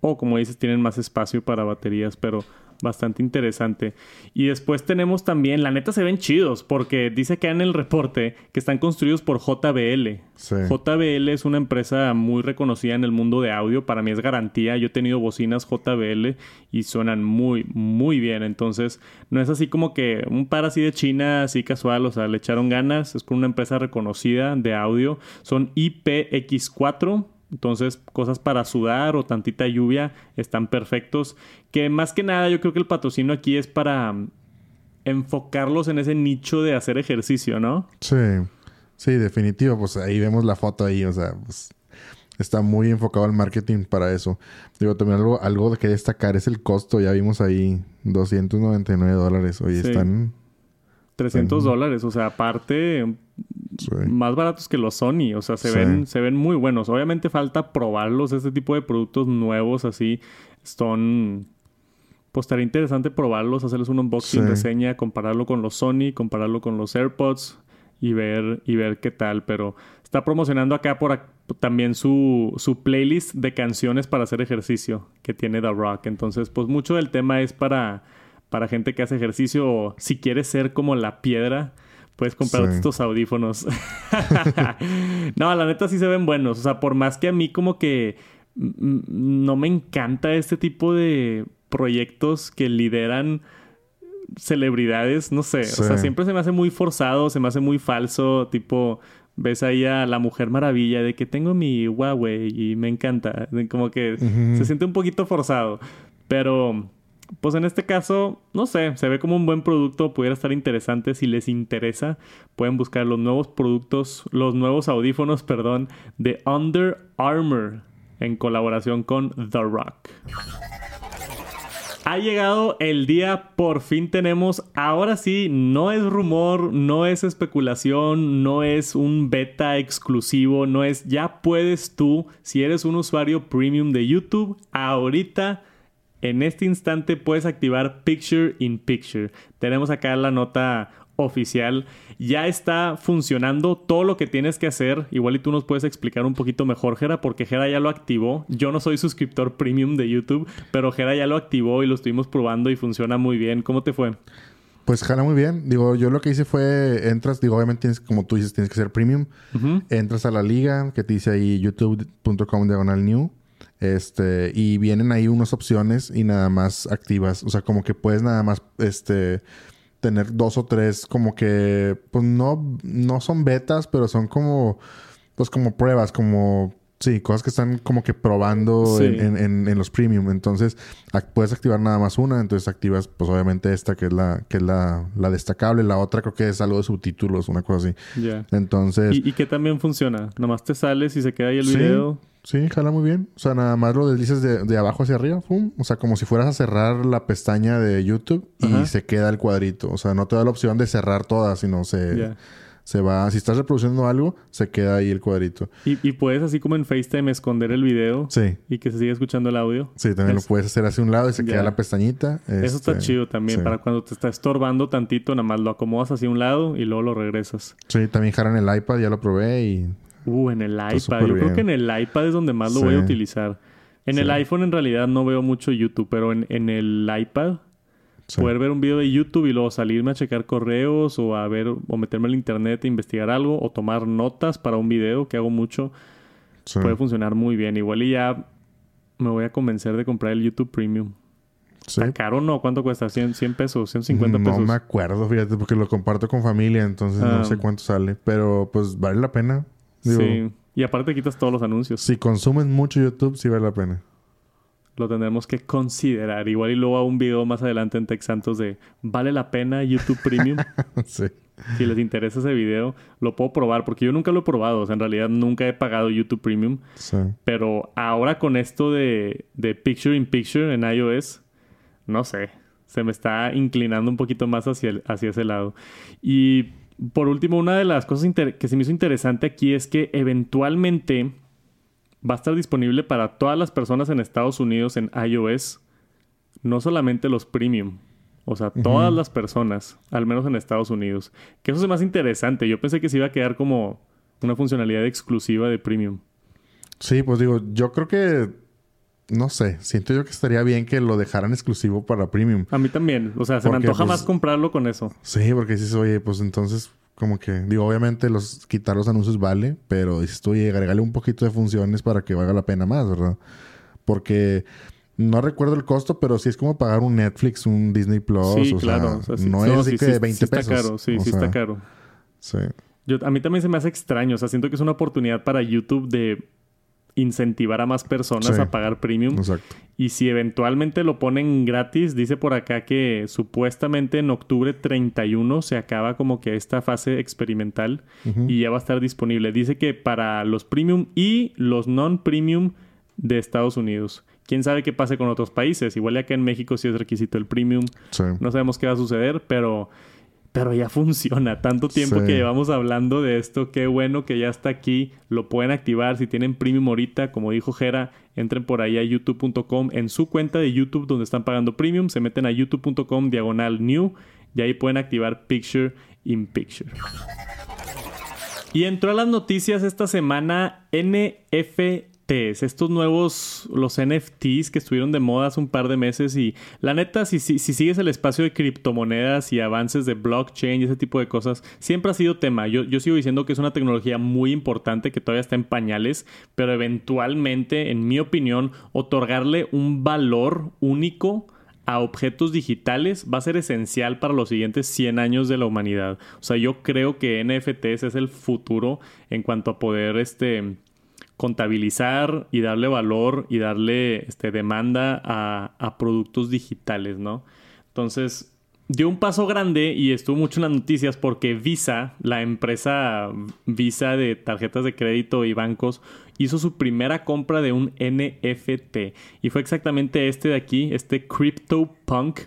o como dices tienen más espacio para baterías, pero bastante interesante. Y después tenemos también, la neta se ven chidos, porque dice que en el reporte que están construidos por JBL. JBL es una empresa muy reconocida en el mundo de audio, para mí es garantía. Yo he tenido bocinas JBL y suenan muy, muy bien. Entonces, no es así como que un par así de China, así casual, o sea, le echaron ganas. Es con una empresa reconocida de audio. Son IPX4 entonces, cosas para sudar o tantita lluvia están perfectos. Que más que nada, yo creo que el patrocinio aquí es para mm, enfocarlos en ese nicho de hacer ejercicio, ¿no? Sí, sí, definitivo. Pues ahí vemos la foto ahí, o sea, pues está muy enfocado al marketing para eso. Digo, también algo, algo que destacar es el costo. Ya vimos ahí 299 dólares. Oye, están 300 dólares. O sea, aparte, más baratos que los Sony. O sea, se, ven, se ven muy buenos. Obviamente falta probarlos. Este tipo de productos nuevos así son... Pues estaría interesante probarlos, hacerles un unboxing, reseña, compararlo con los Sony, compararlo con los AirPods y ver, y ver qué tal. Pero está promocionando acá por también su, su playlist de canciones para hacer ejercicio que tiene The Rock. Entonces, pues mucho del tema es para para gente que hace ejercicio o si quieres ser como la piedra, puedes comprar estos audífonos. no, la neta sí se ven buenos. O sea, por más que a mí como que no me encanta este tipo de proyectos que lideran celebridades, no sé. O sea, siempre se me hace muy forzado, se me hace muy falso, tipo... Ves ahí a la Mujer Maravilla de que tengo mi Huawei y me encanta. Como que se siente un poquito forzado. Pero pues en este caso, no sé, se ve como un buen producto, pudiera estar interesante si les interesa. Pueden buscar los nuevos productos, los nuevos audífonos, perdón, de Under Armour en colaboración con The Rock. Ha llegado el día, por fin tenemos, ahora sí, no es rumor, no es especulación, no es un beta exclusivo, no es, ya puedes tú, si eres un usuario premium de YouTube, ahorita en este instante puedes activar Picture in Picture. Tenemos acá la nota oficial. Ya está funcionando todo lo que tienes que hacer. Igual y tú nos puedes explicar un poquito mejor, Jera, porque Jera ya lo activó. Yo no soy suscriptor premium de YouTube, pero Jera ya lo activó y lo estuvimos probando y funciona muy bien. ¿Cómo te fue? Pues jala muy bien. Digo, yo lo que hice fue, entras, digo, obviamente tienes, como tú dices, tienes que ser premium. Entras a la liga que te dice ahí youtube.com diagonal new. Este, y vienen ahí unas opciones y nada más activas. O sea, como que puedes nada más, este, tener dos o tres, como que, pues no, no son betas, pero son como, pues como pruebas, como Sí, cosas que están como que probando en, los premium. Entonces, puedes activar nada más una. Entonces activas, pues obviamente esta que es la, que es la, destacable. La otra creo que es algo de subtítulos, una cosa así. Ya. Entonces. ¿Y, qué también funciona? Nada más te sales y se queda ahí el video. Sí, jala muy bien. O sea, nada más lo deslizas de, abajo hacia arriba. ¡pum! O sea, como si fueras a cerrar la pestaña de YouTube y se queda el cuadrito. O sea, no te da la opción de cerrar todas, sino se se va, si estás reproduciendo algo, se queda ahí el cuadrito. ¿Y, puedes así como en FaceTime esconder el video. Sí. Y que se siga escuchando el audio. Sí, también lo puedes hacer hacia un lado y se queda la pestañita. Eso está este, chido también. Para cuando te está estorbando tantito, nada más lo acomodas hacia un lado y luego lo regresas. Sí, también jalan el iPad, ya lo probé y... Uh, en el iPad. Yo creo que en el iPad es donde más lo voy a utilizar. En el iPhone en realidad no veo mucho YouTube, pero en, en el iPad Poder ver un video de YouTube y luego salirme a checar correos o a ver o meterme al internet e investigar algo o tomar notas para un video que hago mucho. Puede funcionar muy bien. Igual y ya me voy a convencer de comprar el YouTube Premium. ¿Está caro no? ¿Cuánto cuesta? ¿100, 100 pesos? ¿150 pesos? No me acuerdo, fíjate, porque lo comparto con familia, entonces no ah. sé cuánto sale. Pero pues vale la pena. sí. Y aparte quitas todos los anuncios. Si consumes mucho YouTube, sí vale la pena. Lo tendremos que considerar. Igual y luego a un video más adelante en Tech Santos de ¿vale la pena YouTube Premium? sí. Si les interesa ese video, lo puedo probar porque yo nunca lo he probado. O sea, en realidad nunca he pagado YouTube Premium. Sí. Pero ahora con esto de, de Picture in Picture en iOS, no sé. Se me está inclinando un poquito más hacia, hacia ese lado. Y por último, una de las cosas que se me hizo interesante aquí es que eventualmente va a estar disponible para todas las personas en Estados Unidos en iOS, no solamente los premium. O sea, todas las personas, al menos en Estados Unidos. Que eso es más interesante. Yo pensé que se iba a quedar como una funcionalidad exclusiva de premium. Sí, pues digo, yo creo que no sé, siento yo que estaría bien que lo dejaran exclusivo para premium. A mí también, o sea, se me antoja más pues, comprarlo con eso. Sí, porque dices, oye, pues entonces, como que, digo, obviamente los quitar los anuncios vale, pero dices tú, oye, agregale un poquito de funciones para que valga la pena más, ¿verdad? Porque no recuerdo el costo, pero sí es como pagar un Netflix, un Disney Plus. Sí, claro. no, es así que 20 pesos. Está caro, sí, sí está caro. Sí. Yo, a mí también se me hace extraño. O sea, siento que es una oportunidad para YouTube de incentivar a más personas a pagar premium. Exacto. Y si eventualmente lo ponen gratis, dice por acá que supuestamente en octubre 31 se acaba como que esta fase experimental y ya va a estar disponible. Dice que para los premium y los non-premium de Estados Unidos. Quién sabe qué pase con otros países. Igual ya que en México sí es requisito el premium. No sabemos qué va a suceder, pero pero ya funciona. Tanto tiempo que llevamos hablando de esto, qué bueno que ya está aquí. Lo pueden activar si tienen premium ahorita, como dijo Jera, entren por ahí a youtube.com en su cuenta de YouTube donde están pagando premium, se meten a youtube.com diagonal new y ahí pueden activar Picture in Picture. Y entró a las noticias esta semana NFT estos nuevos, los NFTs que estuvieron de moda hace un par de meses y la neta, si, si, sigues el espacio de criptomonedas y avances de blockchain y ese tipo de cosas, siempre ha sido tema. Yo, yo sigo diciendo que es una tecnología muy importante que todavía está en pañales, pero eventualmente, en mi opinión, otorgarle un valor único a objetos digitales va a ser esencial para los siguientes 100 años de la humanidad. O sea, yo creo que NFTs es el futuro en cuanto a poder este contabilizar y darle valor y darle este, demanda a, productos digitales, ¿no? Entonces, dio un paso grande y estuvo mucho en las noticias porque Visa, la empresa Visa de tarjetas de crédito y bancos, hizo su primera compra de un NFT. Y fue exactamente este de aquí, este CryptoPunk,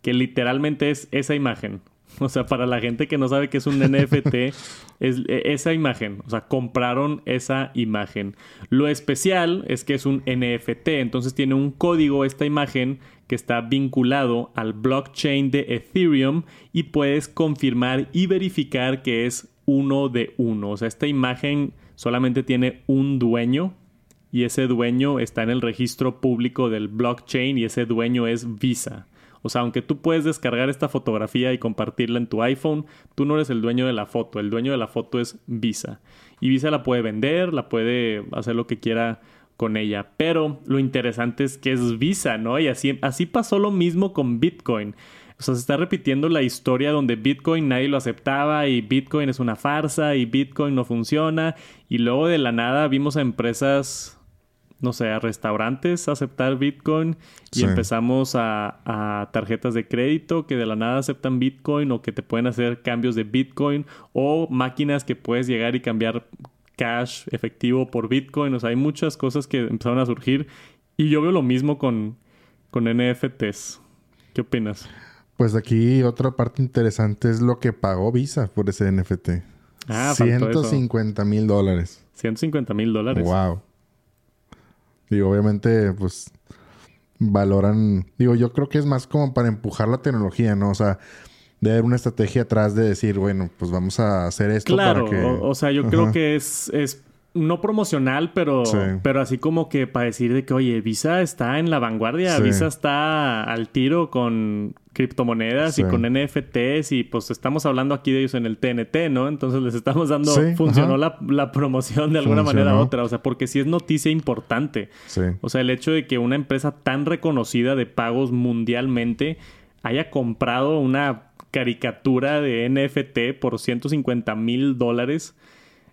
que literalmente es esa imagen. O sea, para la gente que no sabe qué es un NFT, es e, esa imagen. O sea, compraron esa imagen. Lo especial es que es un NFT, entonces tiene un código esta imagen que está vinculado al blockchain de Ethereum y puedes confirmar y verificar que es uno de uno. O sea, esta imagen solamente tiene un dueño y ese dueño está en el registro público del blockchain y ese dueño es Visa. O sea, aunque tú puedes descargar esta fotografía y compartirla en tu iPhone, tú no eres el dueño de la foto. El dueño de la foto es Visa. Y Visa la puede vender, la puede hacer lo que quiera con ella. Pero lo interesante es que es Visa, ¿no? Y así, así pasó lo mismo con Bitcoin. O sea, se está repitiendo la historia donde Bitcoin nadie lo aceptaba y Bitcoin es una farsa y Bitcoin no funciona. Y luego de la nada vimos a empresas no sé, a restaurantes a aceptar Bitcoin y empezamos a, tarjetas de crédito que de la nada aceptan Bitcoin o que te pueden hacer cambios de Bitcoin o máquinas que puedes llegar y cambiar cash efectivo por Bitcoin. O sea, hay muchas cosas que empezaron a surgir y yo veo lo mismo con, con NFTs. ¿Qué opinas? Pues aquí otra parte interesante es lo que pagó Visa por ese NFT. Ah, 150 mil dólares. 150 mil dólares. Wow. Digo, obviamente, pues valoran. Digo, yo creo que es más como para empujar la tecnología, ¿no? O sea, de haber una estrategia atrás de decir, bueno, pues vamos a hacer esto claro, para que... o, o, sea, yo creo que es, es no promocional, pero, pero así como que para decir de que, oye, Visa está en la vanguardia, Visa está al tiro con criptomonedas y con NFTs y pues estamos hablando aquí de ellos en el TNT, ¿no? Entonces les estamos dando, funcionó la, promoción de alguna manera u otra, o sea, porque sí es noticia importante. O sea, el hecho de que una empresa tan reconocida de pagos mundialmente haya comprado una caricatura de NFT por 150 mil dólares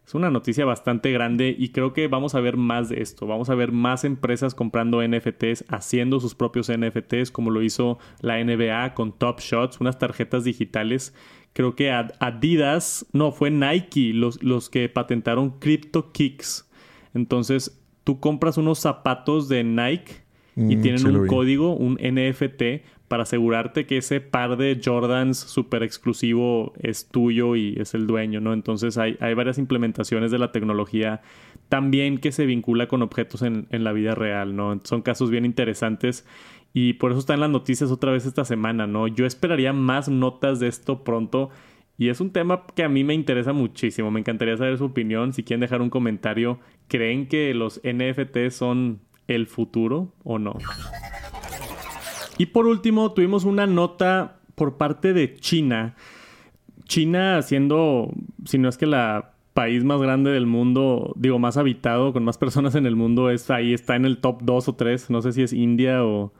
es una noticia bastante grande y creo que vamos a ver más de esto. Vamos a ver más empresas comprando NFTs, haciendo sus propios NFTs, como lo hizo la NBA con Top Shots, unas tarjetas digitales. Creo que Adidas, no, fue Nike los, los que patentaron Crypto Kicks. Entonces, tú compras unos zapatos de Nike y mm, tienen un código, un NFT, para asegurarte que ese par de Jordans súper exclusivo es tuyo y es el dueño, ¿no? Entonces hay, hay, varias implementaciones de la tecnología también que se vincula con objetos en, en, la vida real, ¿no? Son casos bien interesantes y por eso están las noticias otra vez esta semana, ¿no? Yo esperaría más notas de esto pronto. Y es un tema que a mí me interesa muchísimo. Me encantaría saber su opinión. Si quieren dejar un comentario, ¿creen que los NFT son el futuro o no? Y por último, tuvimos una nota por parte de China. China siendo, si no es que la país más grande del mundo, digo, más habitado, con más personas en el mundo, es ahí, está en el top 2 o 3. No sé si es India o,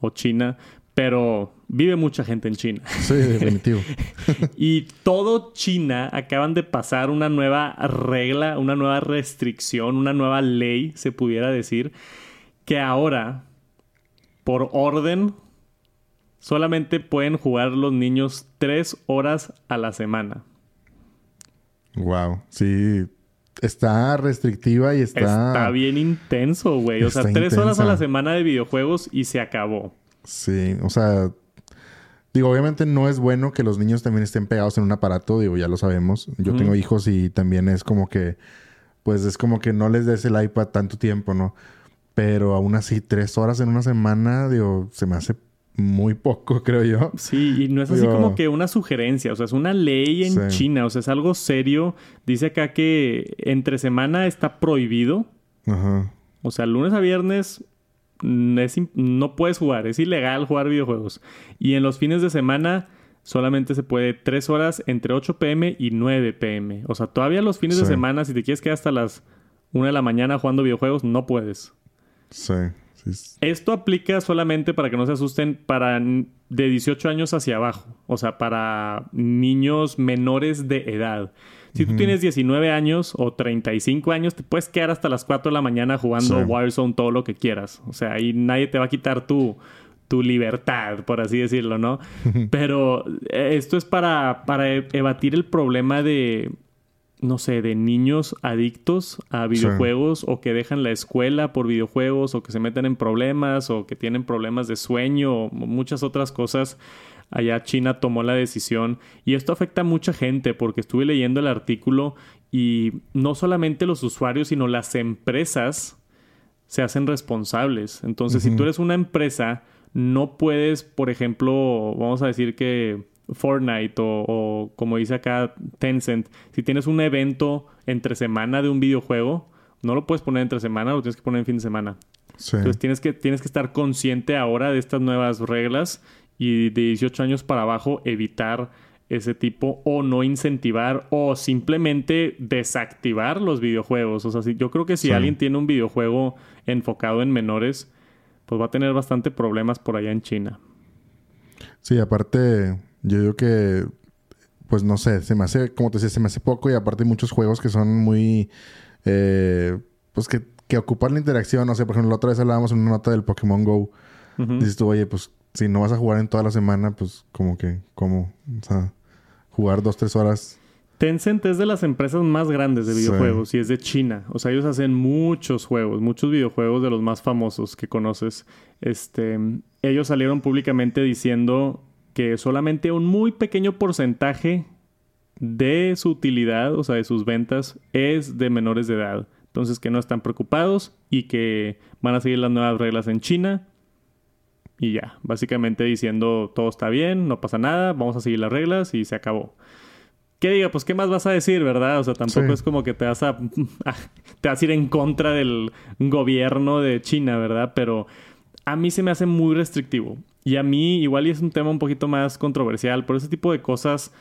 o China, pero vive mucha gente en China. Sí, definitivo. y todo China acaban de pasar una nueva regla, una nueva restricción, una nueva ley, se pudiera decir, que ahora por orden, solamente pueden jugar los niños tres horas a la semana. Wow, sí. Está restrictiva y está. Está bien intenso, güey. O sea, tres horas a la semana de videojuegos y se acabó. Sí, o sea. Digo, obviamente no es bueno que los niños también estén pegados en un aparato, digo, ya lo sabemos. Yo tengo hijos y también es como que, pues es como que no les des el iPad tanto tiempo, ¿no? Pero aún así, tres horas en una semana, digo, se me hace muy poco, creo yo. Sí, y no es así como que una sugerencia, o sea, es una ley en China, o sea, es algo serio. Dice acá que entre semana está prohibido. Ajá. O sea, lunes a viernes no puedes jugar, es ilegal jugar videojuegos. Y en los fines de semana solamente se puede tres horas entre 8 pm y 9 pm. O sea, todavía los fines de semana, si te quieres quedar hasta las 1 de la mañana jugando videojuegos, no puedes. Sí, Esto aplica solamente para que no se asusten para de 18 años hacia abajo, o sea, para niños menores de edad. Si tú tienes 19 años o 35 años, te puedes quedar hasta las 4 de la mañana jugando Warzone todo lo que quieras. O sea, ahí nadie te va a quitar tu, tu libertad, por así decirlo, ¿no? Pero eh, esto es para, para e, evadir el problema de no sé, de niños adictos a videojuegos o que dejan la escuela por videojuegos o que se meten en problemas o que tienen problemas de sueño o muchas otras cosas. Allá China tomó la decisión y esto afecta a mucha gente porque estuve leyendo el artículo y no solamente los usuarios sino las empresas se hacen responsables. Entonces, si tú eres una empresa, no puedes, por ejemplo, vamos a decir que Fortnite o, como dice acá Tencent, si tienes un evento entre semana de un videojuego, no lo puedes poner entre semana, lo tienes que poner en fin de semana. Entonces tienes que, tienes que estar consciente ahora de estas nuevas reglas y de 18 años para abajo evitar ese tipo o no incentivar o simplemente desactivar los videojuegos. O sea, yo creo que si alguien tiene un videojuego enfocado en menores, pues va a tener bastante problemas por allá en China. Sí, aparte, yo digo que, pues no sé, se me hace, como te decía, se me hace poco y aparte hay muchos juegos que son muy, eh, pues que, que ocupan la interacción. No sé, por ejemplo, la otra vez hablábamos en una nota del Pokémon Go. Dices tú, oye, pues si no vas a jugar en toda la semana, pues como que, como, o sea, jugar dos, tres horas. Tencent es de las empresas más grandes de videojuegos y es de China. O sea, ellos hacen muchos juegos, muchos videojuegos de los más famosos que conoces. Este, ellos salieron públicamente diciendo que solamente un muy pequeño porcentaje de su utilidad, o sea, de sus ventas, es de menores de edad. Entonces, que no están preocupados y que van a seguir las nuevas reglas en China. Y ya, básicamente diciendo todo está bien, no pasa nada, vamos a seguir las reglas y se acabó. ¿Qué diga? Pues, ¿qué más vas a decir, verdad? O sea, tampoco es como que te vas a, te vas a ir en contra del gobierno de China, ¿verdad? Pero a mí se me hace muy restrictivo. Y a mí, igual y es un tema un poquito más controversial, por ese tipo de cosas,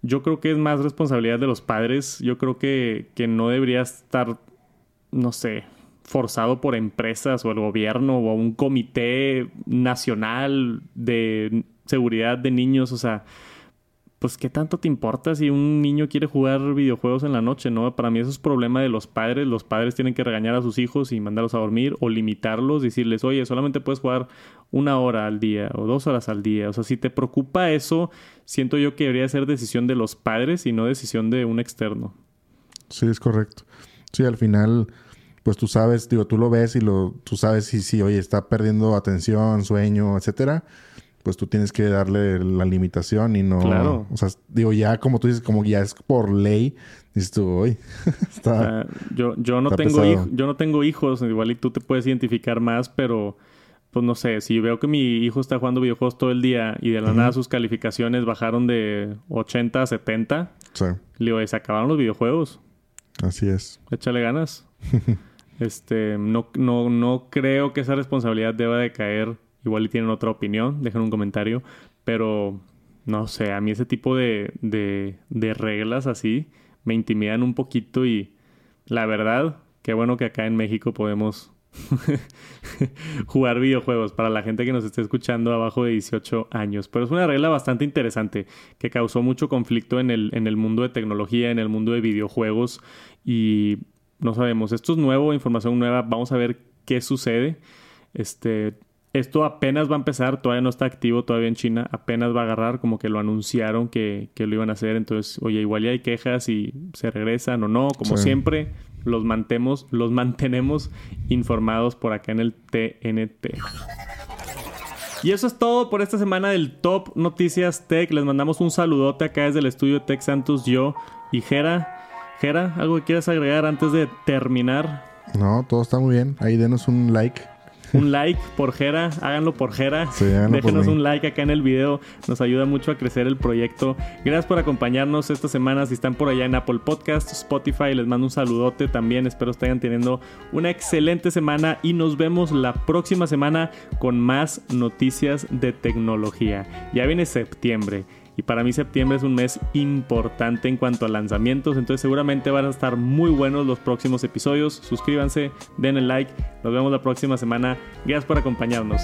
yo creo que es más responsabilidad de los padres. Yo creo que, que no debería estar, no sé, forzado por empresas o el gobierno o un comité nacional de seguridad de niños. O sea, pues qué tanto te importa si un niño quiere jugar videojuegos en la noche, ¿no? Para mí eso es problema de los padres. Los padres tienen que regañar a sus hijos y mandarlos a dormir o limitarlos, decirles, oye, solamente puedes jugar una hora al día o dos horas al día. O sea, si te preocupa eso, siento yo que debería ser decisión de los padres y no decisión de un externo. Sí, es correcto. Sí, al final, pues tú sabes, digo, tú lo ves y lo, tú sabes si, si, oye, está perdiendo atención, sueño, etcétera pues tú tienes que darle la limitación y no. Claro. O sea, digo, ya como tú dices, como ya es por ley, dices tú, hoy está. yo, yo, no tengo yo no tengo hijos, igual y tú te puedes identificar más, pero pues no sé, si veo que mi hijo está jugando videojuegos todo el día y de la nada sus calificaciones bajaron de 80 a 70, sí. le digo, se acabaron los videojuegos. Así es. Échale ganas. este, no, no, no creo que esa responsabilidad deba de caer Igual y tienen otra opinión, dejen un comentario. Pero no sé, a mí ese tipo de, de, de reglas así me intimidan un poquito y la verdad, qué bueno que acá en México podemos jugar videojuegos para la gente que nos esté escuchando abajo de 18 años. Pero es una regla bastante interesante que causó mucho conflicto en el, en el mundo de tecnología, en el mundo de videojuegos y no sabemos, esto es nuevo, información nueva, vamos a ver qué sucede. Este, esto apenas va a empezar, todavía no está activo todavía en China, apenas va a agarrar, como que lo anunciaron que, que lo iban a hacer, entonces, oye, igual ya hay quejas y se regresan o no, como siempre, los mantemos, los mantenemos informados por acá en el TNT. Y eso es todo por esta semana del Top Noticias Tech. Les mandamos un saludote acá desde el estudio Tech Santos, yo y Jera. Jera, ¿algo que quieras agregar antes de terminar? No, todo está muy bien. Ahí denos un like un like por Jera, háganlo por Jera. Déjenos un like acá en el video, nos ayuda mucho a crecer el proyecto. Gracias por acompañarnos esta semana. Si están por allá en Apple Podcast, Spotify, les mando un saludote también. Espero estén teniendo una excelente semana y nos vemos la próxima semana con más noticias de tecnología. Ya viene septiembre. Y para mí septiembre es un mes importante en cuanto a lanzamientos, entonces seguramente van a estar muy buenos los próximos episodios. Suscríbanse, den el like, nos vemos la próxima semana. Gracias por acompañarnos.